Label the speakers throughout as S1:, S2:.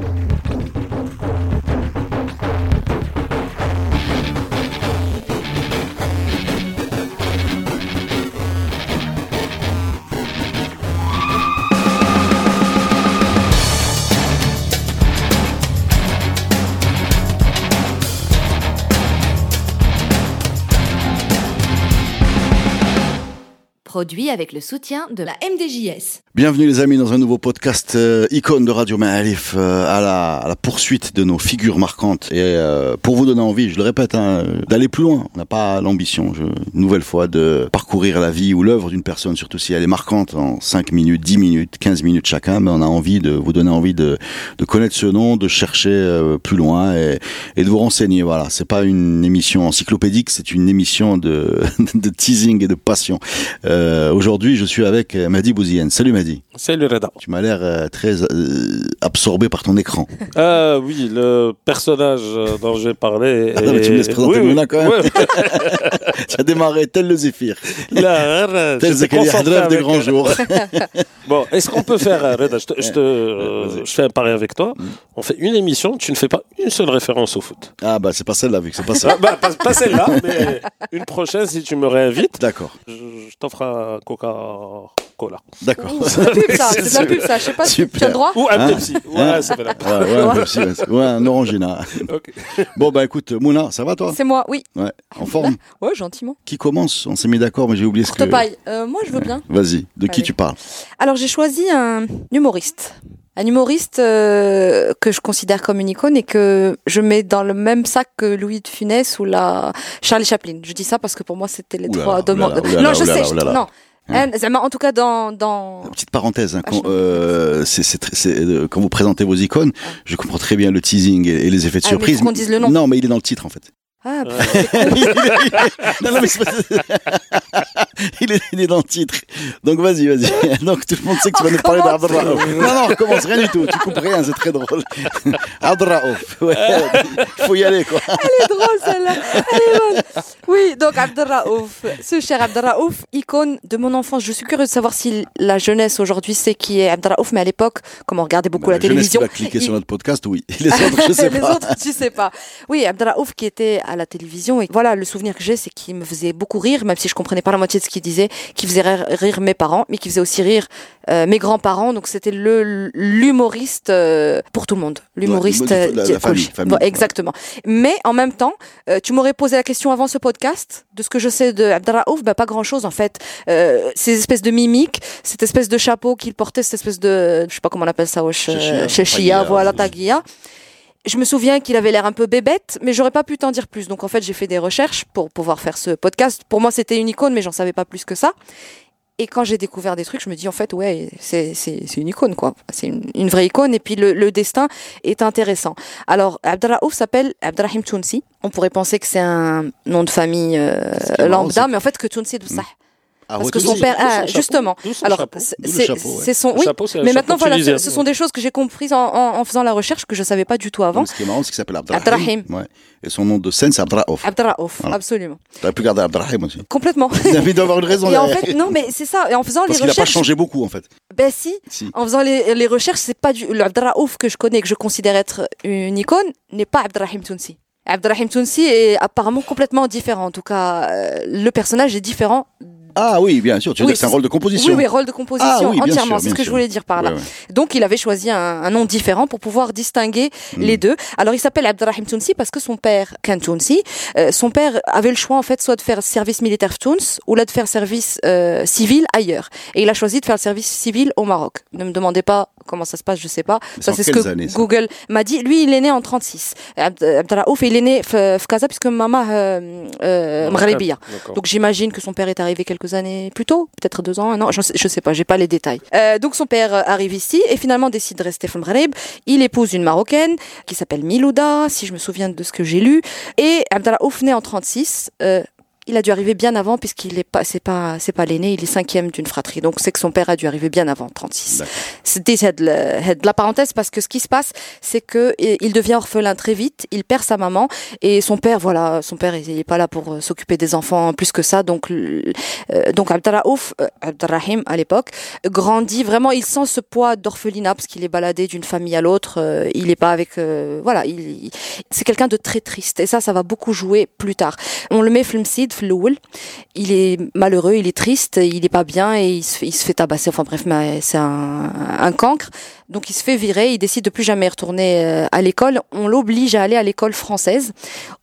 S1: Thank you. Avec le soutien de la MDJS.
S2: Bienvenue les amis dans un nouveau podcast euh, icône de Radio Ma'alif euh, à, la, poursuite de nos figures marquantes et euh, pour vous donner envie, je le répète, hein, d'aller plus loin. On n'a pas l'ambition, une nouvelle fois, de parcourir la vie ou l'œuvre d'une personne, surtout si elle est marquante en 5 minutes, 10 minutes, 15 minutes chacun, mais on a envie de vous donner envie de, connaître ce nom, de chercher plus loin et, de vous renseigner. Voilà, c'est pas une émission encyclopédique, c'est une émission de teasing et de passion. Euh, Aujourd'hui, je suis avec euh, Mehdi Bouzienne. Salut Mehdi.
S3: Salut Reda.
S2: Tu m'as l'air euh, très euh, absorbé par ton écran.
S3: Ah oui, le personnage dont j'ai parlé.
S2: Ah non, mais tu me laisses présenter
S3: oui, oui.
S2: Mouna, quand même.
S3: Ouais,
S2: tu as démarré tel le zéphyr,
S3: là,
S2: tel Zakaria Hadraf des
S3: avec-
S2: grands jours.
S3: Bon, est-ce qu'on peut faire, Reda, je, te, je, te,
S2: Vas-y.
S3: je fais un pari avec toi.
S2: Mm.
S3: On fait une émission, tu ne fais pas une seule référence au foot.
S2: Ah bah c'est pas celle-là, vu que c'est pas ça.
S3: Ah, bah, pas, pas celle-là, mais une prochaine, si tu me réinvites,
S2: D'accord,
S3: je, je t'offre un Coca-Cola.
S2: d'accord.
S4: C'est de la pub, ça. C'est de la pub, ça. Je sais pas si tu as le droit.
S3: Ou un
S2: Hein
S3: Pepsi. Ouais, ça fait la
S2: Ouais, ouais, un Pepsi, ouais. Ouais, un Orangina. Bon bah écoute, Mouna, ça va toi?
S4: C'est moi, oui.
S2: Ouais, en forme?
S4: Ouais, gentiment.
S2: Qui commence? On s'est mis d'accord, mais j'ai oublié ce que.
S4: Courte paille. Euh, moi, je veux bien.
S2: Vas-y, de qui tu parles?
S4: Alors, j'ai choisi un humoriste. Un humoriste euh, que je considère comme une icône et que je mets dans le même sac que Louis de Funès ou la Charlie Chaplin. Je dis ça parce que pour moi, c'était les
S2: Oulala,
S4: trois demandes.
S2: oulala,
S4: Non, je sais. je-. Non. Zama, en tout cas, dans, dans...
S2: Petite parenthèse, hein,
S4: Ah,
S2: quand, euh, euh, quand vous présentez vos icônes, je comprends très bien le teasing et, et les effets de
S4: Ah, mais
S2: surprise.
S4: faut qu'on dise le nom.
S2: Non, mais il est dans le titre en fait.
S4: Ah, bah,
S2: non, non, mais c'est pas- il, est, il est dans le titre. Donc vas-y, vas-y. Donc tout le monde sait que tu vas nous parler d'Abdraouf. Non, non, on recommence rien du tout. Tu coupes rien, c'est très drôle. Abdraouf. Ouais, il faut y aller quoi.
S4: Elle est drôle celle-là. Elle est bonne. Oui, donc Abdelraouf, ce cher Abdelraouf, icône de mon enfance. Je suis curieuse de savoir si la jeunesse aujourd'hui sait qui est Abdelraouf, mais à l'époque, comme on regardait beaucoup la,
S2: jeunesse qui
S4: télévision.
S2: va cliquer
S4: il-
S2: sur notre podcast, oui. Les autres, je sais
S4: les
S2: pas.
S4: autres, tu sais pas. Oui, Abdelraouf qui était à la télévision. Et voilà, le souvenir que j'ai, c'est qu'il me faisait beaucoup rire, même si je comprenais pas la moitié de ce qu'il disait, qui faisait rire, mes parents, mais qui faisait aussi rire euh, mes grands-parents. Donc c'était le l'humoriste euh, pour tout le monde. L'humoriste
S2: Ouais,
S4: euh,
S2: la- la
S4: qui-
S2: famille, famille,
S4: Bon,
S2: ouais.
S4: exactement. Mais en même temps, euh, tu m'aurais posé la question avant ce podcast de ce que je sais de Abdelraouf, bah, pas grand-chose en fait. Euh, ces espèces de mimiques, cette espèce de chapeau qu'il portait, cette espèce de, je sais pas comment on appelle ça, euh, chéchia,
S2: taguilla,
S4: voilà,
S2: oui.
S4: Je me souviens qu'il avait l'air un peu bébête, mais j'aurais pas pu t'en dire plus. Donc en fait, j'ai fait des recherches pour pouvoir faire ce podcast. Pour moi, c'était une icône, mais j'en savais pas plus que ça. Et quand j'ai découvert des trucs, je me dis en fait, ouais, c'est c'est c'est une icône quoi. C'est une, une vraie icône. Et puis le, le destin est intéressant. Alors Abdelraouf s'appelle Abdelrahim Tounsi. On pourrait penser que c'est un nom de famille euh, lambda, mais en fait que Tounsi de ça.
S2: Ah,
S4: Parce que son père,
S3: son
S4: ah, justement. Alors c'est
S2: ouais.
S4: son, oui.
S3: chapeau,
S4: Mais
S3: chapeau
S4: maintenant voilà, ce, ce sont des choses que j'ai comprises en, en, en faisant la recherche que je savais pas du tout avant.
S2: Mais Ce qui est marrant, c'est qu'il s'appelle Abdrahim.
S4: Abdrahim.
S2: Ouais. Et son nom de scène, c'est Abdraouf.
S4: Abdelraouf,
S2: Voilà.
S4: absolument.
S2: T'aurais pu garder Abdrahim aussi.
S4: Complètement.
S2: Il avait d'avoir une raison
S4: Et en fait, non, mais c'est ça. Et en faisant
S2: Parce
S4: les
S2: qu'il n'a pas
S4: recherches,
S2: changé beaucoup en fait.
S4: ben si,
S2: Si.
S4: en faisant les, les recherches, c'est pas du le que je connais, que je considère être une icône, n'est pas Abdelrahim Tounsi. Abdelrahim Tounsi est apparemment complètement différent. En tout cas, euh, le personnage est différent.
S2: Ah oui, bien sûr. Tu
S4: Oui,
S2: c'est un rôle de composition.
S4: Oui, oui, rôle de composition
S2: Ah oui,
S4: entièrement. c'est ce que
S2: sûr.
S4: je voulais dire par là. Donc, il avait choisi un, un nom différent pour pouvoir distinguer
S2: Mm.
S4: les deux. Alors, il s'appelle Abdelrahim Tounsi parce que son père, Ken Tounsi, euh, son père avait le choix en fait soit de faire service militaire Touns ou là de faire service euh, civil ailleurs. Et il a choisi de faire le service civil au Maroc. Ne me demandez pas comment ça se passe, je sais pas.
S2: C'est
S4: Ça, c'est ce que
S2: années,
S4: Google m'a dit. Lui, il est né en 36. Abd- Abdelraouf, il est né f- Fkaza puisque maman euh, euh. Donc j'imagine que son père est arrivé quelques années plus tôt, peut-être deux ans, un an, je sais, je sais pas, j'ai pas les détails. Euh, donc son père euh, arrive ici et finalement décide de rester au Maghreb. Il épouse une Marocaine qui s'appelle Milouda, si je me souviens de ce que j'ai lu. Et Abdallah Ouf, né en 36, euh, il a dû arriver bien avant puisqu'il est pas, c'est pas, c'est pas l'aîné, il est cinquième d'une fratrie. Donc c'est que son père a dû arriver bien avant 36.
S2: D'accord.
S4: C'était de la, parenthèse parce que ce qui se passe, c'est que il devient orphelin très vite, il perd sa maman et son père, voilà, son père, il est pas là pour euh, s'occuper des enfants plus que ça. Donc, euh, donc Abdelraouf, euh, Abdelrahim à l'époque, grandit vraiment, il sent ce poids d'orphelinat parce qu'il est baladé d'une famille à l'autre. euh, il est pas avec, euh, voilà, il, il- c'est quelqu'un de très triste et ça, ça va beaucoup jouer plus tard. On le met Flemsid, Il est malheureux, il est triste, il est pas bien et il se fait, il tabasser. Enfin bref, c'est un, un cancre. Donc il se fait virer, il décide de plus jamais retourner euh, à l'école. On l'oblige à aller à l'école française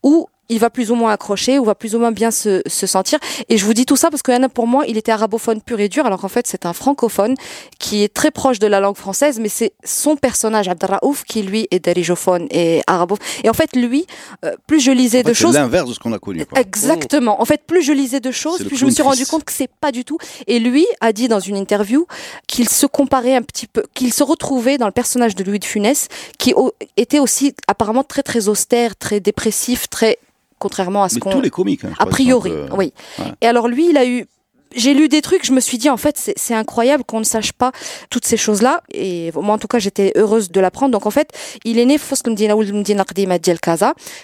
S4: où il va plus ou moins accrocher, où va plus ou moins bien se, se sentir. Et je vous dis tout ça parce que Yana, pour moi, il était arabophone pur et dur, alors qu'en fait, c'est un francophone qui est très proche de la langue française, mais c'est son personnage, Abdelraouf, qui lui est darijophone et arabophone. Et en fait, lui, euh, plus je lisais
S2: En fait,
S4: de
S2: c'est
S4: choses,
S2: l'inverse de ce qu'on a connu. quoi.
S4: Exactement. En fait, plus je lisais de choses,
S2: C'est
S4: plus je me suis rendu compte que c'est pas du tout. Et lui a dit dans une interview qu'il se comparait un petit peu, qu'il se retrouvait dans le personnage de Louis de Funès, qui était aussi apparemment très très austère, très dépressif, très contrairement à ce qu'on
S2: tous les comiques. hein,
S4: a priori,
S2: peu-
S4: oui.
S2: ouais.
S4: Et alors lui, il a eu. J'ai lu des trucs, je me suis dit en fait c'est- incroyable qu'on ne sache pas toutes ces choses-là et moi en tout cas j'étais heureuse de l'apprendre. Donc en fait il est né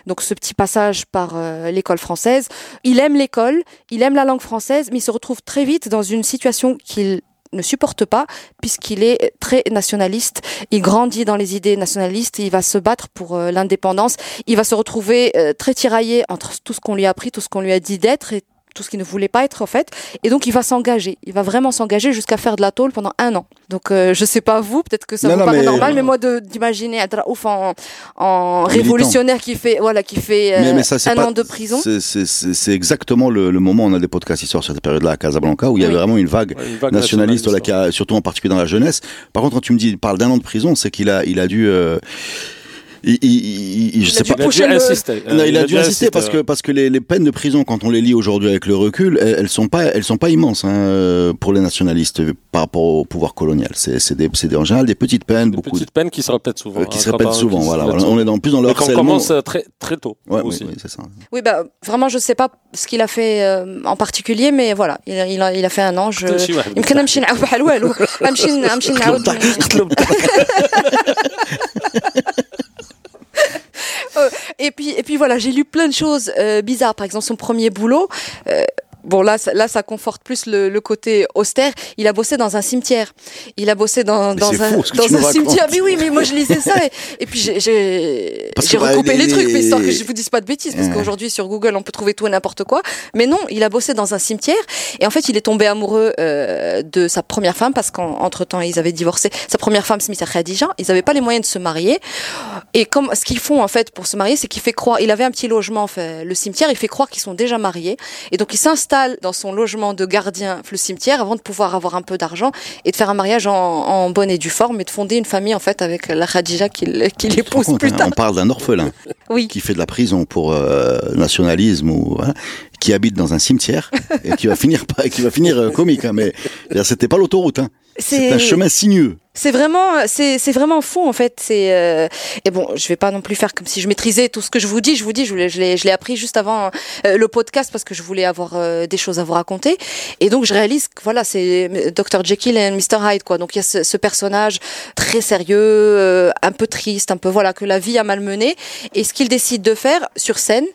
S4: donc ce petit passage par euh, l'école française. Il aime l'école, il aime la langue française, mais il se retrouve très vite dans une situation qu'il ne supporte pas puisqu'il est très nationaliste. Il grandit dans les idées nationalistes, il va se battre pour euh, l'indépendance. Il va se retrouver euh, très tiraillé entre tout ce qu'on lui a appris, tout ce qu'on lui a dit d'être et tout ce qu'il ne voulait pas être en fait. Et donc il va s'engager. Il va vraiment s'engager jusqu'à faire de la tôle pendant un an. Donc euh, je sais pas vous, peut-être que ça
S2: Non,
S4: vous
S2: non,
S4: paraît
S2: mais-
S4: normal, mais moi d'imaginer Adraouf en, en révolutionnaire qui fait voilà qui fait euh,
S2: Mais, mais ça, c'est
S4: un
S2: pas-
S4: an de prison.
S2: c'est- C'est c'est- c'est exactement le, le moment, on a des podcasts qui sortent sur cette période-là à Casablanca, où il y avait
S4: Oui.
S2: vraiment une vague
S3: Ouais, une vague
S2: nationaliste,
S3: nationaliste,
S2: qui a, surtout en particulier dans la jeunesse. Par contre, quand tu me dis, il parle d'un an de prison, c'est qu'il a, il a dû, euh, il, il- il- il- je
S4: Il a
S2: sais
S4: dû
S2: pas.
S3: Il a dû
S4: pousser le-
S3: insister.
S2: Non,
S3: Euh,
S2: il, a dû insister parce que
S3: ouais.
S2: parce que les, les peines de prison quand on les lit aujourd'hui avec le recul, elles, elles sont pas elles sont pas immenses hein, euh, pour les nationalistes euh, par rapport au pouvoir colonial. C'est c'est des c'est des- en général des petites peines,
S3: Des
S2: beaucoup
S3: petites peines qui se répètent souvent.
S2: euh, qui
S3: hein,
S2: se
S3: quand
S2: répètent
S3: on-
S2: souvent.
S3: qui se
S2: Voilà,
S3: répètent
S2: voilà. on est dans plus dans le
S3: Et qu'on
S2: harcèlement.
S3: commence euh, très, très tôt
S2: Ouais, oui,
S3: aussi.
S2: oui, c'est ça.
S4: Oui, bah vraiment, je sais pas ce qu'il a fait euh, en particulier, mais voilà, il a, il a, il a fait un an. Je...
S3: شي واحد
S4: يمكن نمشي نعاود بحال والو نمشي نمشي نعاود Euh, et puis et puis voilà j'ai lu plein de choses euh, bizarres. Par exemple son premier boulot euh, Bon là, ça- là, ça conforte plus le, le côté austère. Il a bossé dans un cimetière. Il a bossé dans, dans un, dans un cimetière. Mais oui, mais moi je lisais ça et, et puis j'ai-
S2: bah,
S4: recoupé
S2: les-
S4: les, trucs, mais histoire que je vous dise pas de bêtises, parce qu'aujourd'hui sur Google on peut trouver tout et n'importe quoi. Mais non, il a bossé dans un cimetière et en fait il est tombé amoureux euh, de sa première femme parce qu'entre temps ils avaient divorcé. Sa première femme, Smith Khadija, ils n'avaient pas les moyens de se marier. Et comme ce qu'ils font en fait pour se marier, c'est qu'il fait croire, il avait un petit logement, fait, le cimetière, il fait croire qu'ils sont déjà mariés. Et donc il s'installe dans son logement de gardien, le cimetière, avant de pouvoir avoir un peu d'argent et de faire un mariage en, en bonne et due forme et de fonder une famille en fait avec la Khadija qu'il épouse
S2: compte,
S4: plus
S2: hein,
S4: tard.
S2: on parle d'un orphelin
S4: Oui.
S2: qui fait de la prison pour euh, nationalisme ou voilà, qui habite dans un cimetière et qui va finir qui va finir euh, comique. Hein, mais c'était pas l'autoroute. Hein. C'est un chemin sinueux.
S4: C'est vraiment, c'est vraiment fou en fait. C'est euh, et bon, je vais pas non plus faire comme si je maîtrisais tout ce que je vous dis. Je vous dis, je, l'ai- je l'ai, je l'ai appris juste avant euh, le podcast parce que je voulais avoir euh, des choses à vous raconter. Et donc je réalise que voilà, c'est Dr Jekyll et Mr Hyde quoi. Donc il y a ce, ce personnage très sérieux, un peu triste, un peu voilà que la vie a malmené. Et ce qu'il décide de faire sur scène.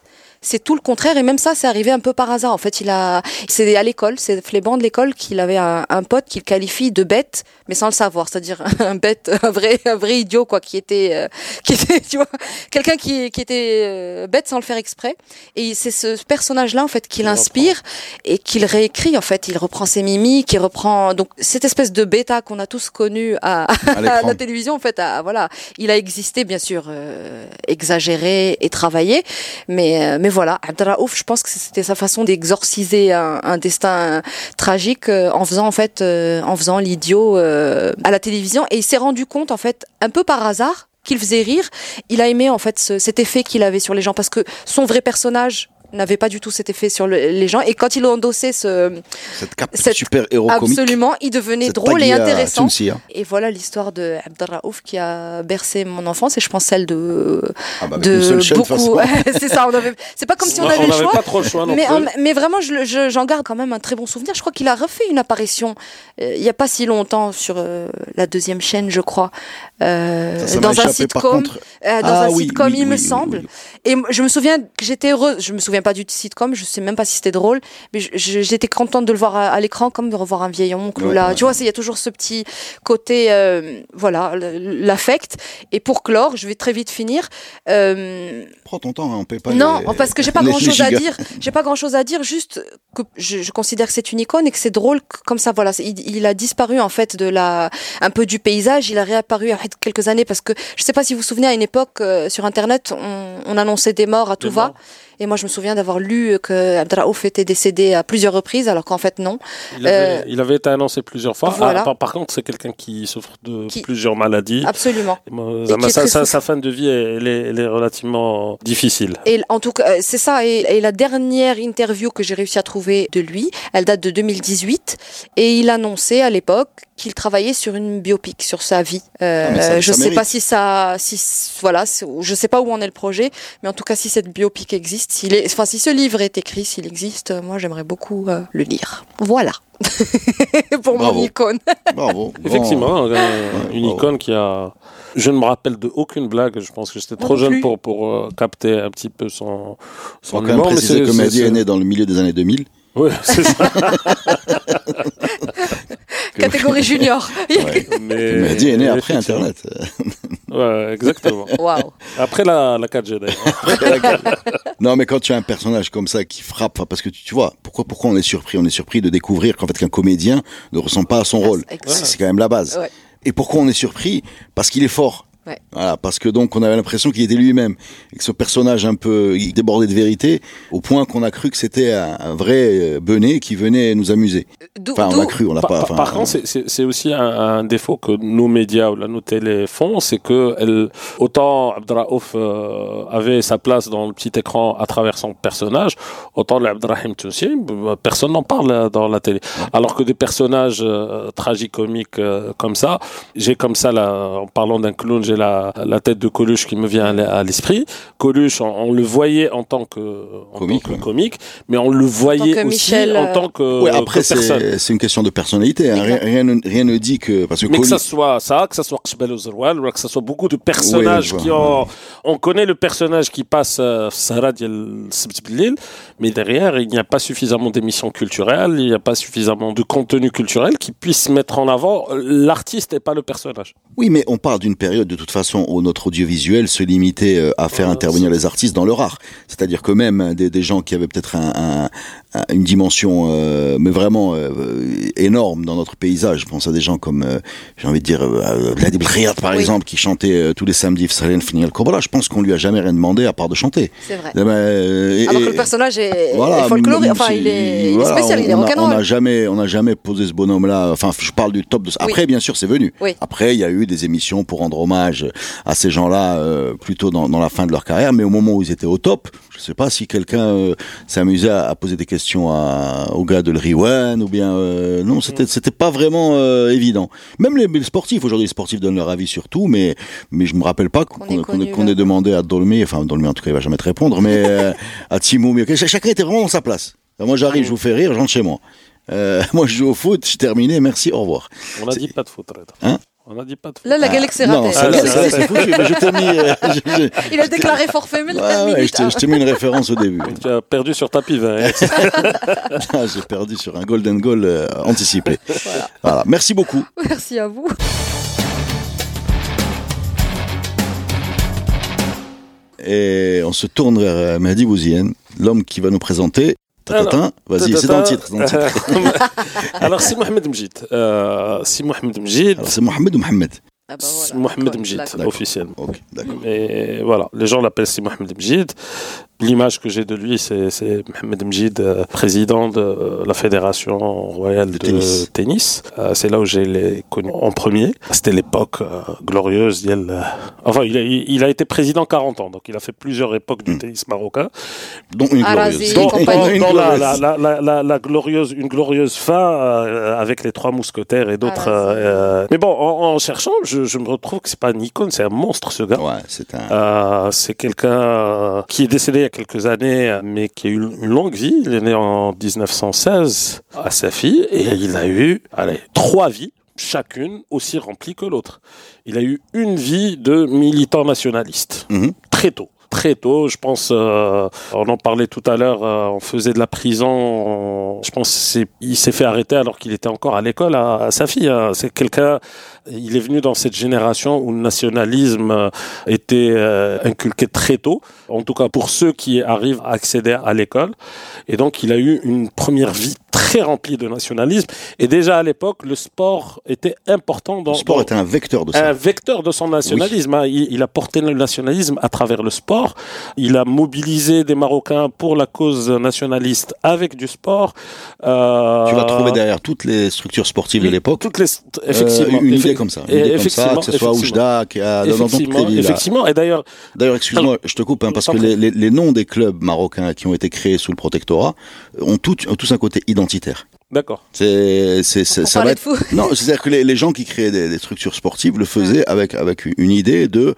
S4: C'est tout le contraire et même ça, c'est arrivé un peu par hasard. En fait, il a, c'est à l'école, c'est Fléban de l'école qu'il avait un, un pote qu'il qualifie de bête, mais sans le savoir, c'est-à-dire un bête, un vrai, un vrai idiot quoi, qui était, euh, qui était, tu vois, quelqu'un qui, qui était euh, bête sans le faire exprès. Et c'est ce personnage-là en fait qu'il
S3: Il
S4: inspire et qu'il réécrit en fait. Il reprend ses mimiques, il reprend donc cette espèce de bêta qu'on a tous connu à,
S2: À
S4: la télévision en fait. à- voilà, il a existé bien sûr, euh, exagéré et travaillé, mais euh, mais voilà, Abdelraouf, je pense que c'était sa façon d'exorciser un, un destin tragique euh, en faisant en fait, euh, en faisant l'idiot euh, à la télévision. Et il s'est rendu compte en fait, un peu par hasard, qu'il faisait rire. Il a aimé en fait ce- cet effet qu'il avait sur les gens parce que son vrai personnage n'avait pas du tout cet effet sur le- les gens. Et quand il a endossé ce,
S2: Cette cape
S4: Cette-
S2: super héros
S4: absolument, il devenait drôle et intéressant.
S2: Tunisia.
S4: Et voilà l'histoire de Abdelraouf qui a bercé mon enfance et je pense celle de,
S2: Ah bah,
S4: de
S2: chaîne,
S4: beaucoup. c'est ça, on avait. C'est pas comme si on avait le choix.
S3: pas trop le choix non
S4: Mais,
S3: plus.
S4: en- mais vraiment, je le- je- j'en garde quand même un très bon souvenir. Je crois qu'il a refait une apparition euh, il n'y a pas si longtemps sur euh, la deuxième chaîne, je crois, euh,
S2: Ça, ça m'a
S4: dans un
S2: échappé,
S4: sitcom.
S2: contre.
S4: euh, dans
S2: Ah
S4: un
S2: oui,
S4: sitcom,
S2: oui,
S4: il me
S2: oui,
S4: semble.
S2: oui.
S4: Et je me souviens que j'étais heureuse. Je me souviens pas du sitcom. Je sais même pas si c'était drôle, mais j'étais contente de le voir à, à l'écran, comme de revoir un vieil oncle.
S2: Ouais,
S4: là,
S2: ouais.
S4: tu vois, il y a toujours ce petit côté, euh, voilà, l'affect. Et pour clore, je vais très vite finir. Euh,
S2: Prends ton temps, hein, on paye pas
S4: non,
S2: les-
S4: parce que j'ai pas grand chose à dire. J'ai pas grand chose à dire, juste que je, je considère que c'est une icône et que c'est drôle comme ça. Voilà, il, il a disparu en fait de la, un peu du paysage. Il a réapparu après quelques années parce que je sais pas si vous vous souvenez à une époque euh, sur internet, on, on annonçait des morts à tout
S3: Des
S4: va.
S3: morts.
S4: Et moi, je me souviens d'avoir lu que Abdraouf était décédé à plusieurs reprises, alors qu'en fait non.
S3: Il avait,
S4: Euh,
S3: il avait été annoncé plusieurs fois.
S4: voilà.
S3: Ah, par, par contre, c'est quelqu'un qui souffre de
S4: Qui-
S3: plusieurs maladies.
S4: Absolument.
S3: Sa, fin de vie, elle est, elle est relativement difficile.
S4: Et en tout cas, euh, c'est ça. Et, et la dernière interview que j'ai réussi à trouver de lui, elle date de 2018. Et il annonçait à l'époque qu'il travaillait sur une biopic sur sa vie. Euh,
S2: Ah, ça-
S4: je
S2: ça
S4: sais
S2: mérite.
S4: pas si ça, si voilà, je sais pas où en est le projet, mais en tout cas, si cette biopic existe, s'il est, enfin, si ce livre est écrit, s'il existe, euh, moi, j'aimerais beaucoup euh, le lire. Voilà. Pour
S2: Bravo.
S4: mon icône.
S2: Bravo.
S3: Effectivement, euh,
S2: Ouais,
S3: une
S2: bravo.
S3: icône qui a. Je ne me rappelle de aucune blague. Je pense que j'étais trop jeune
S4: plus.
S3: pour, pour euh, capter un petit peu son,
S2: On
S3: son
S2: va quand même préciser
S3: c'est-
S2: que Mehdi est né dans le milieu des années 2000.
S3: Ouais, c'est ça.
S4: Catégorie junior.
S2: Ouais.
S3: Mais,
S2: est né après. Internet.
S3: Ouais, exactement.
S4: Waouh.
S3: Après la, la 4G d'ailleurs.
S2: Non, mais quand tu as un personnage comme ça qui frappe, parce que tu, tu vois, pourquoi, pourquoi on est surpris? On est surpris de découvrir qu'en fait qu'un comédien ne ressemble pas à son rôle.
S4: Exact.
S2: C'est c'est quand même la base.
S4: Ouais.
S2: Et pourquoi on est surpris? Parce qu'il est fort.
S4: Ouais.
S2: Voilà, parce que donc on avait l'impression qu'il était lui-même et que ce personnage un peu il débordait de vérité au point qu'on a cru que c'était un, un vrai euh, benet qui venait nous amuser.
S4: D'où-
S2: Enfin, on a cru, on l'a pas.
S3: par- par contre, c'est- aussi un, un défaut que nos médias ou là, nos télés font, c'est que elle, autant Abdraouf euh, avait sa place dans le petit écran à travers son personnage, autant le Abdrahim Toussi, personne n'en parle euh, dans la télé. Alors que des personnages euh, tragicomiques euh, comme ça, j'ai comme ça, là, en parlant d'un clown, j'ai la, tête de Coluche qui me vient à l'esprit. Coluche, on, le voyait en tant que,
S2: comique,
S3: mais on le voyait
S4: en
S3: aussi en tant que,
S2: ouais, après,
S3: que personne.
S2: C'est une question de personnalité. Hein. Rien, rien, ne dit que parce que
S3: mais que ça soit ça, que ça soit Kshbel ou que ça soit beaucoup de personnages qui ont, on connaît le personnage qui passe euh, Sarah mais derrière il n'y a pas suffisamment d'émissions culturelles, il n'y a pas suffisamment de contenu culturel qui puisse mettre en avant euh, l'artiste et pas le personnage.
S2: Oui, mais on parle d'une période de toute façon où notre audiovisuel se limitait euh, à faire
S3: Ouais,
S2: intervenir les artistes dans leur art. C'est-à-dire que même des, des gens qui avaient peut-être un, un- un- une dimension, euh, mais vraiment euh, énorme dans notre paysage. Je pense à des gens comme, euh, j'ai envie de dire, euh, Vladi Belkhiat, par
S4: Oui.
S2: exemple, qui chantait tous les samedis Fsalen Fini El Kobra. Je pense qu'on lui a jamais rien demandé à part de chanter.
S4: C'est vrai.
S2: Eh ben, euh, et-
S4: Alors que le personnage est,
S2: voilà,
S4: est folklorique, enfin il est, il est
S2: voilà,
S4: spécial, il est
S2: on a- On
S4: rock'n'roll.
S2: n'a jamais, on jamais posé ce bonhomme-là. Enfin, je parle du top de. Après, bien sûr, c'est venu.
S4: Oui.
S2: Après, il y a eu des émissions pour rendre hommage à ces gens-là, euh, plutôt dans, dans la fin de leur carrière. Mais au moment où ils étaient au top, je sais pas si quelqu'un euh, amusé à, à poser des questions à, aux gars de l'Riwan ou bien euh, non, c'était c'était pas vraiment euh, évident. Même les, les sportifs aujourd'hui, les sportifs donnent leur avis sur tout, mais mais je me rappelle pas qu'on
S4: ait le-
S2: demandé à Dolmy, enfin Dolmy en tout cas il va jamais te répondre, mais euh, à Timoumi, ok, chacun était vraiment dans sa place. Moi j'arrive, je vous fais rire, je rentre chez moi. Euh, moi je joue au foot, je terminé, merci, au revoir.
S3: On n'a dit pas de foot.
S2: Hein?
S3: On n'a dit pas de.
S4: Là, la Galaxy
S2: non,
S4: ratée.
S2: celle-là,
S3: Ah, c'est
S2: foutu, mais je t'ai mis, euh, je- je-
S4: Il a déclaré forfait, mais
S2: Ouais, ouais, je t'ai- mis une référence au début.
S3: Tu as perdu sur tapis vert.
S2: Ah, J'ai perdu sur un golden goal euh, anticipé. Voilà. Merci beaucoup.
S4: Merci à vous.
S2: Et on se tourne vers euh, Mehdi Bouzien, l'homme qui va nous présenter. Vas-y, c'est dans le titre. c'est dans le titre.
S3: Alors, c'est Mohamed Mjid. Euh, c'est Mohamed Mjid.
S2: C'est Mohamed ou Mohamed
S4: Ah bah
S3: C'est
S4: voilà.
S3: Mohamed Mjid, officiellement.
S2: Ok, d'accord.
S3: Et voilà, les gens l'appellent si Mohamed Mjid. L'image que j'ai de lui, c'est Mohamed Mjid, euh, président de la Fédération royale de,
S2: tennis.
S3: tennis. Euh, c'est là où j'ai les connu en premier. C'était l'époque euh, glorieuse. euh, Enfin, il a, il a été président 40 ans, donc il a fait plusieurs époques du
S2: Mm.
S3: tennis marocain.
S2: Dont une glorieuse.
S3: Dans,
S4: compagnie.
S3: dans-
S2: Une
S3: dans la,
S2: glorieuse.
S3: la, la, la, la glorieuse, une glorieuse fin euh, avec les trois mousquetaires et d'autres. Mais bon, en, en cherchant, je, je me retrouve que c'est pas une icône, c'est un monstre ce gars.
S2: Ouais, c'est un.
S3: Euh, c'est quelqu'un qui est décédé il y a quelques années, mais qui a eu une longue vie. Il est né en 1916 à sa fille et il a eu allez, trois vies, chacune aussi remplie que l'autre. Il a eu une vie de militant nationaliste
S2: Mhm.
S3: très tôt. Très tôt, je pense, euh, on en parlait tout à l'heure, euh, on faisait de la prison, on- je pense il s'est fait arrêter alors qu'il était encore à l'école à, sa fille. hein. C'est quelqu'un, il est venu dans cette génération où le nationalisme euh, était inculqué très tôt, en tout cas pour ceux qui arrivent à accéder à l'école. Et donc il a eu une première vie très remplie de nationalisme. Et déjà à l'époque, le sport était important dans,
S2: Le sport
S3: dans-
S2: est un vecteur de
S3: un vecteur de son nationalisme. hein. Il, il a porté le nationalisme à travers le sport. Il a mobilisé des Marocains pour la cause nationaliste avec du sport. Euh,
S2: Tu vas trouver derrière toutes les structures sportives de l'époque.
S3: Toutes les,
S2: euh,
S3: effectivement,
S2: une
S3: effe-
S2: idée comme ça. Une idée comme ça,
S3: effectivement,
S2: que ce soit
S3: effectivement.
S2: Oujda, qui a dans, dans
S3: Effectivement, effectivement. Et d'ailleurs,
S2: D'ailleurs, excuse-moi, je te coupe, hein, parce que les, les, les noms des clubs marocains qui ont été créés sous le protectorat ont, tout, ont tous un côté identitaire.
S3: D'accord.
S2: C'est, c'est, c'est- ça va être. Non, c'est-à-dire que les, les gens qui créaient des, des structures sportives le faisaient avec, avec une idée de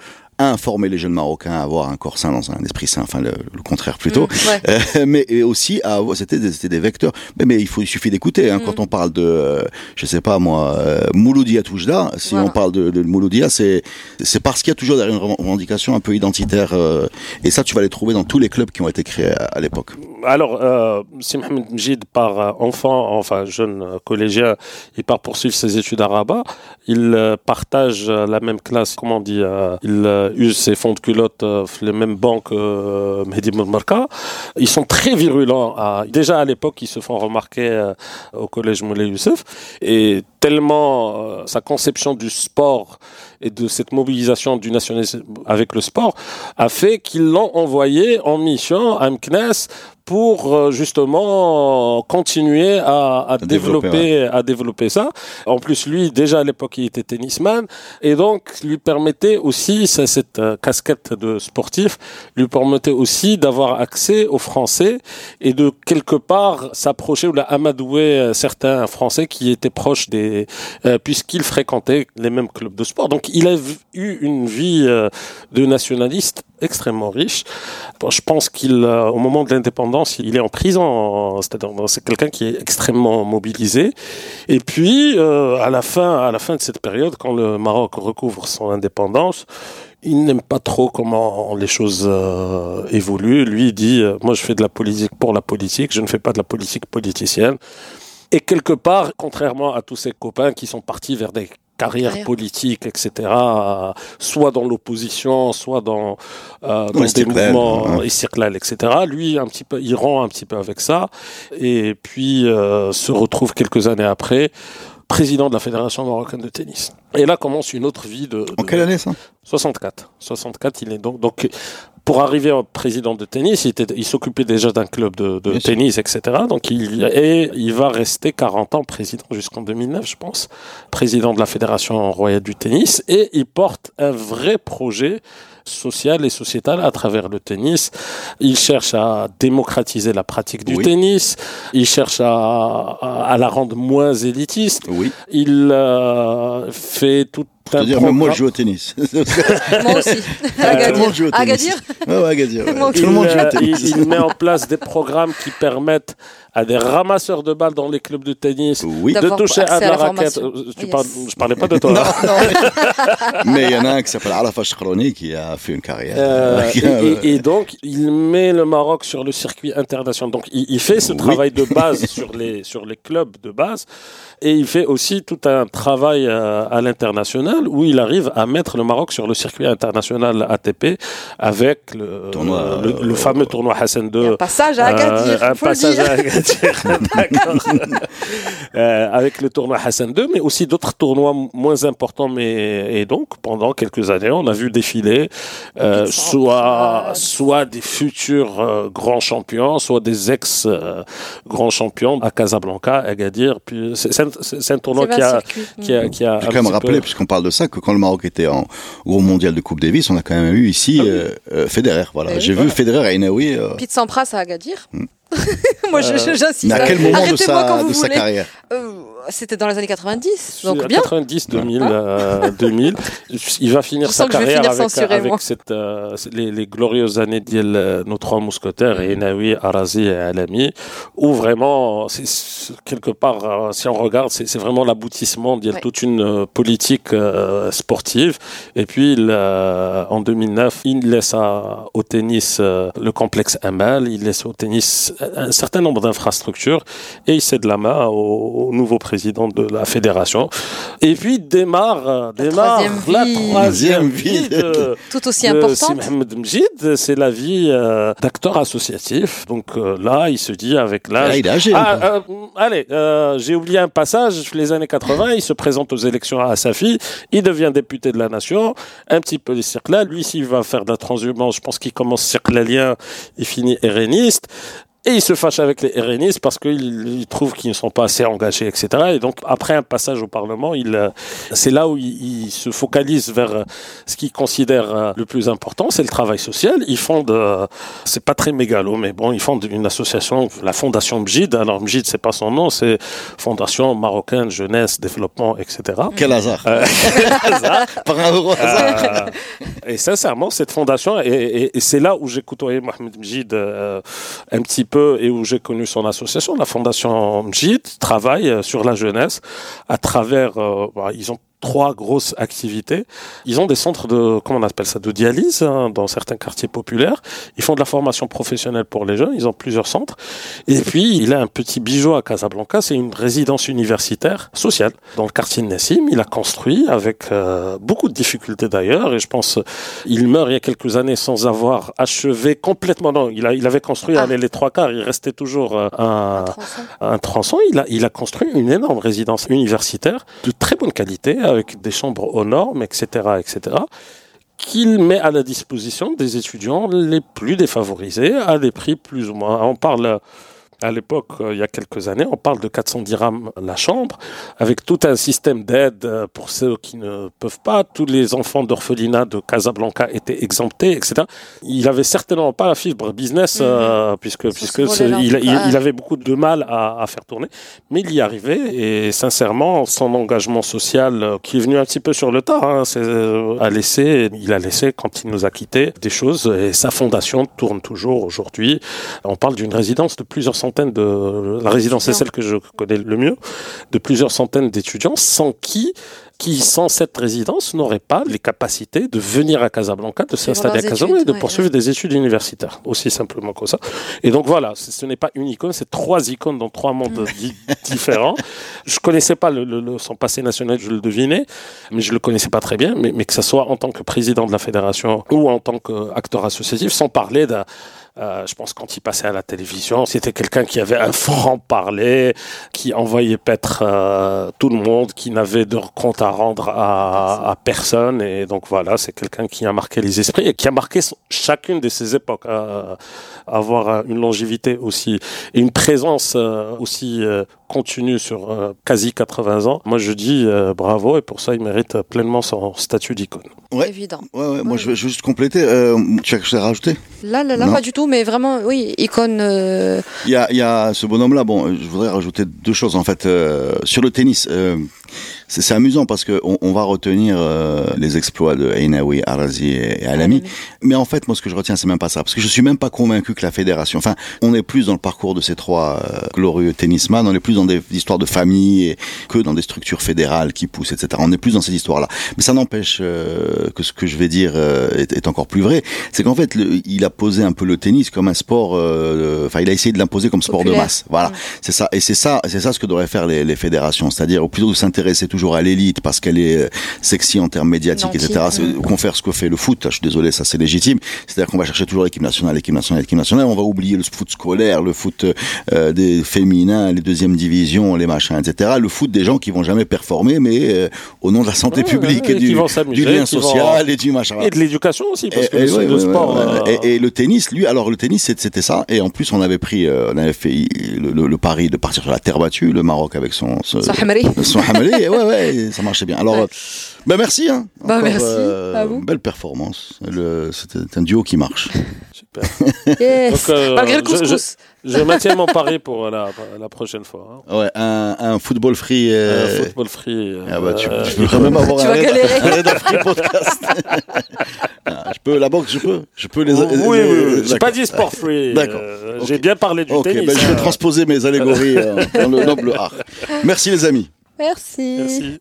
S2: informer les jeunes Marocains à avoir un corps sain dans un esprit sain, enfin le, le contraire plutôt,
S4: Mm, ouais.
S2: Euh, mais et aussi à avoir, c'était des, c'était des vecteurs. Mais, mais il faut, il suffit d'écouter. Hein,
S4: Mm.
S2: Quand on parle de, euh, je sais pas moi, euh, Mouloudia Toujda, si
S4: Voilà.
S2: on parle de, de Mouloudia, c'est c'est parce qu'il y a toujours derrière une revendication un peu identitaire. euh, et ça, tu vas les trouver dans tous les clubs qui ont été créés à, à l'époque.
S3: Alors, euh, si Mohamed Mjid part enfant, enfin jeune collégien, il part poursuivre ses études à Rabat. Il partage la même classe, comment on dit, euh, il euh, use ses fonds de culotte, euh, les mêmes banques que euh. Ils sont très virulents. Déjà à l'époque, ils se font remarquer euh, au collège Moulay Youssef. Et tellement euh, sa conception du sport et de cette mobilisation du nationalisme avec le sport a fait qu'ils l'ont envoyé en mission à Mknes pour euh, justement continuer à, à
S2: développer,
S3: développer, à développer ça. En plus, lui, déjà à l'époque, il était tennisman et donc lui permettait aussi, ça, cette euh, casquette de sportif, lui permettait aussi d'avoir accès aux Français et de quelque part s'approcher ou la amadouer euh, certains Français qui étaient proches des, euh, puisqu'il fréquentait les mêmes clubs de sport. Donc, il a eu une vie euh, de nationaliste extrêmement riche. Je pense qu'il, euh, au moment de l'indépendance, il est en prison. C'est quelqu'un qui est extrêmement mobilisé. Et puis, euh, à la fin, à la fin de cette période, quand le Maroc recouvre son indépendance, il n'aime pas trop comment les choses évoluent. Lui, il dit, moi, je fais de la politique pour la politique. Je ne fais pas de la politique politicienne. Et quelque part, contrairement à tous ses copains qui sont partis vers des
S4: Carrière.
S3: politiques, etc., soit dans l'opposition, soit dans, euh, dans des mouvements
S2: hein.
S3: Istiqlal, etc. Lui, un petit peu, il rend un petit peu avec ça, et puis euh, se retrouve quelques années après président de la Fédération marocaine de tennis. Et là commence une autre vie de...
S2: En
S3: de-
S2: quelle année ça?
S3: 64. 64, il est donc donc pour arriver en président de tennis, il, s'occupait déjà d'un club de, de
S2: Bien sûr.
S3: tennis, etc. Donc il et il va rester 40 ans président jusqu'en 2009, je pense, président de la fédération royale du tennis, et il porte un vrai projet social et sociétal à travers le tennis. Il cherche à démocratiser la pratique du
S2: Oui.
S3: tennis. Il cherche à, à, à la rendre moins élitiste.
S2: Oui.
S3: Il euh, fait tout
S2: Je
S3: un
S2: veux dire, même moi, je joue au tennis.
S4: Moi aussi.
S2: Tout le monde joue au
S4: Agadir.
S2: tennis.
S4: Agadir
S2: Ouais, ouais, Agadir. ouais. Tout le monde joue
S3: il,
S2: au tennis.
S3: il- il met en place des programmes qui permettent à des ramasseurs de balles dans les clubs de tennis
S2: Oui.
S3: de toucher à de la
S4: la
S3: raquette. Euh, Tu
S4: Yes.
S3: parles, je parlais pas de toi.
S2: Non,
S3: hein.
S2: non. Mais il y en a un qui s'appelle Arafat Shkroni qui a fait une carrière.
S3: Euh, et, et- et donc, il met le Maroc sur le circuit international. Donc, il, il fait ce
S2: Oui.
S3: travail de base sur les, sur les clubs de base. Et il fait aussi tout un travail euh, à l'international. Où il arrive à mettre le Maroc sur le circuit international ATP avec le,
S2: Tournoi,
S3: le, le
S2: euh,
S3: fameux tournoi Hassan II.
S4: Un passage à Agadir,
S3: Euh, un
S4: faut le
S3: passage
S4: dire.
S3: à Agadir, d'accord. Euh, avec le tournoi Hassan II, mais aussi d'autres tournois moins importants. Mais et donc pendant quelques années, on a vu défiler euh, soit soit des futurs euh, grands champions, soit des ex euh, grands champions à Casablanca, à Agadir. Puis c'est un, tournoi qui a
S4: circuits.
S3: qui a qui a
S2: Je quand même rappeler, puisqu'on parle de ça, que quand le Maroc était en gros mondial de Coupe Davis, on a quand même eu ici
S3: Ah
S2: euh, euh, Federer. Voilà.
S4: Oui,
S2: J'ai vu. Federer et Inaoui. euh,
S4: Pete Sampras à Agadir. Moi, je- je- j'insiste.
S2: mais à quel moment de sa, de sa carrière
S4: C'était dans les années 90, donc bien.
S3: 90 2000 euh, 2000 il va finir sa carrière
S4: finir
S3: avec, cette, euh, les, les glorieuses années de euh, nos trois mousquetaires et Naoui, Arazi et Alami où vraiment quelque part euh, si on regarde c'est vraiment l'aboutissement de
S4: Ouais.
S3: toute une politique euh, sportive. Et puis il, en 2009 il laisse à- au tennis le complexe Amal il laisse au tennis un certain nombre d'infrastructures. Et il cède la main au, au nouveau président de la fédération. Et puis démarre,
S4: La
S3: démarre
S4: troisième
S3: la
S4: vie.
S3: troisième
S2: Vie
S3: vie de,
S4: Tout aussi importante.
S3: C'est la vie euh, d'acteur associatif. Donc euh, là, il se dit avec
S2: Là,
S3: l'âge.
S2: il est âgé.
S3: Ah, euh, allez, euh, j'ai oublié un passage. Les années 80, il se présente aux élections à Safi. Il devient député de la nation. Un petit peu les circles Lui, s'il va faire de la transhumance, je pense qu'il commence circlalien, il finit RNiste. Et il se fâche avec les RNistes parce qu'il il trouve qu'ils ne sont pas assez engagés, etc. Et donc, après un passage au Parlement, il, euh, c'est là où il, il se focalise vers euh, ce qu'il considère euh, le plus important, c'est le travail social. Ils fondent, euh, c'est pas très mégalo, mais bon, ils fondent une association, la Fondation Mjid. Alors, Mjid, c'est pas son nom, c'est Fondation Marocaine Jeunesse Développement, etc.
S2: Quel hasard.
S3: Euh, hasard.
S2: Par un hasard.
S3: Euh, et sincèrement, cette fondation, et, et- et c'est là où j'ai côtoyé Mohamed Mjid euh, un petit peu et où j'ai connu son association. La fondation Mjid travaille euh, sur la jeunesse à travers, euh, bah, ils ont trois grosses activités. Ils ont des centres de, comment on appelle ça, de dialyse hein, dans certains quartiers populaires. Ils font de la formation professionnelle pour les jeunes. Ils ont plusieurs centres. Et puis, il a un petit bijou à Casablanca. C'est une résidence universitaire sociale dans le quartier de Nassim. Il a construit avec euh, beaucoup de difficultés d'ailleurs. Et je pense, il meurt il y a quelques années sans avoir achevé complètement. Non, il, a, il avait construit
S4: Ah.
S3: les trois quarts. Il restait toujours euh, un,
S4: Tronçon.
S3: un tronçon. Il a, il a construit une énorme résidence universitaire de très bonne qualité avec des chambres aux normes, etc., etc., qu'il met à la disposition des étudiants les plus défavorisés à des prix plus ou moins. On parle à l'époque, euh, il y a quelques années, on parle de 400 dirhams la chambre, avec tout un système d'aide euh, pour ceux qui ne peuvent pas. Tous les enfants d'orphelinat de Casablanca étaient exemptés, etc. Il avait certainement pas la fibre business, euh, puisque, il, avait beaucoup de mal à, à faire tourner, mais il y arrivait. Et sincèrement, son engagement social, qui est venu un petit peu sur le tas, hein, euh, a laissé, il a laissé quand il nous a quittés des choses. Et sa fondation tourne toujours aujourd'hui. On parle d'une résidence de plusieurs centaines de la résidence est celle que je connais le mieux de plusieurs centaines d'étudiants sans qui qui sans cette résidence n'auraient pas les capacités de venir à Casablanca, de s'installer à Casablanca et de
S4: ouais,
S3: poursuivre des études universitaires, aussi simplement que ça. Et donc voilà, ce n'est pas une icône, c'est trois icônes dans trois mondes di- différents. Je connaissais pas le, le- le- son passé national, je le devinais, mais je le connaissais pas très bien. Mais, mais que ce soit en tant que président de la fédération ou en tant qu'acteur associatif, sans parler d'un euh, je pense quand il passait à la télévision, c'était quelqu'un qui avait un franc-parler, qui envoyait paître euh, tout le monde, qui n'avait de compte à rendre à, à personne. Et donc voilà, c'est quelqu'un qui a marqué les esprits et qui a marqué son- chacune de ses époques. à avoir euh, une longévité aussi et une présence euh, aussi euh, continue sur euh, quasi 80 ans. Moi, je dis euh, bravo et pour ça, il mérite pleinement son statut d'icône.
S2: Ouais.
S4: Évident.
S2: Ouais, ouais, moi je vais juste compléter. Euh, tu as quelque chose à rajouter?
S4: Là, là, là,
S2: Non.
S4: pas du tout, mais vraiment, oui, icône. euh,
S2: Il y a, ce bonhomme-là. Bon, euh, je voudrais rajouter deux choses en fait euh, sur le tennis. Euh, c'est amusant parce que on, on va retenir euh, les exploits de Ainaoui, Arazi et, et Alami. Mais en fait, moi, ce que je retiens, c'est même pas ça, parce que je suis même pas convaincu que la fédération. Enfin, on est plus dans le parcours de ces trois euh, glorieux tennisman. On est plus dans des histoires de famille et que dans des structures fédérales qui poussent, etc. On est plus dans ces histoires-là. Mais ça n'empêche euh, que ce que je vais dire euh, est, est encore plus vrai. C'est qu'en fait, le- il a posé un peu le tennis comme un sport. euh, Enfin, il a essayé de l'imposer comme sport de masse. Voilà, c'est ça. Et c'est ça, c'est ça ce que devraient faire les, les fédérations, c'est-à-dire au plutôt de s'intéresser s'intéresser toujours à l'élite parce qu'elle est euh, sexy en termes médiatiques, etc. C'est-. Qu'on fait ce que fait le foot, je suis désolé, ça c'est légitime. C'est-à-dire qu'on va chercher toujours l'équipe nationale, l'équipe nationale, l'équipe nationale. On va oublier le foot scolaire, le foot euh, des féminins, les deuxièmes divisions, les machins, etc. Le foot des gens qui vont jamais performer, mais euh, au nom de la santé
S3: Ouais,
S2: publique
S3: ouais,
S2: et du, lien
S3: vont-
S2: social et du machin.
S3: Et de l'éducation aussi, parce
S2: Et-
S3: que
S2: et
S3: le,
S2: ouais,
S3: le
S2: ouais,
S3: sport.
S2: ouais, ouais.
S3: euh,
S2: Et, et le tennis, lui, alors le tennis, c'était ça. Et en plus, on avait pris, euh, on avait fait le, le- le pari de partir sur la terre battue, le Maroc avec son son,
S4: hamri.
S2: son Hamali. Et ouais, ouais, ça marchait bien. Alors,
S4: Ouais.
S2: euh, ben merci. Hein,
S4: Bah,
S2: Encore,
S4: merci à vous.
S2: Belle performance. C'était un duo qui marche.
S3: super.
S4: Yes.
S3: Donc, euh,
S4: Malgré le
S3: je-
S4: couscous.
S3: Je maintiens mon pari pour la, la prochaine fois. hein.
S2: Ouais, un, un football free.
S3: Un
S2: euh,
S3: football free. euh,
S2: ah bah, tu,
S3: euh,
S2: tu peux quand même avoir
S4: Tu
S2: un
S4: vas
S2: raid-
S4: galérer.
S2: un free podcast. Ah, je peux, la boxe, je peux. Je peux les.
S3: oui, oui,
S2: les-
S3: oui. J'ai
S2: d'accord.
S3: pas dit sport free.
S2: D'accord.
S3: Euh. J'ai bien parlé du
S2: Ok,
S3: tennis.
S2: ben, je vais transposer mes allégories euh, dans le noble art. Merci les amis.
S3: Merci.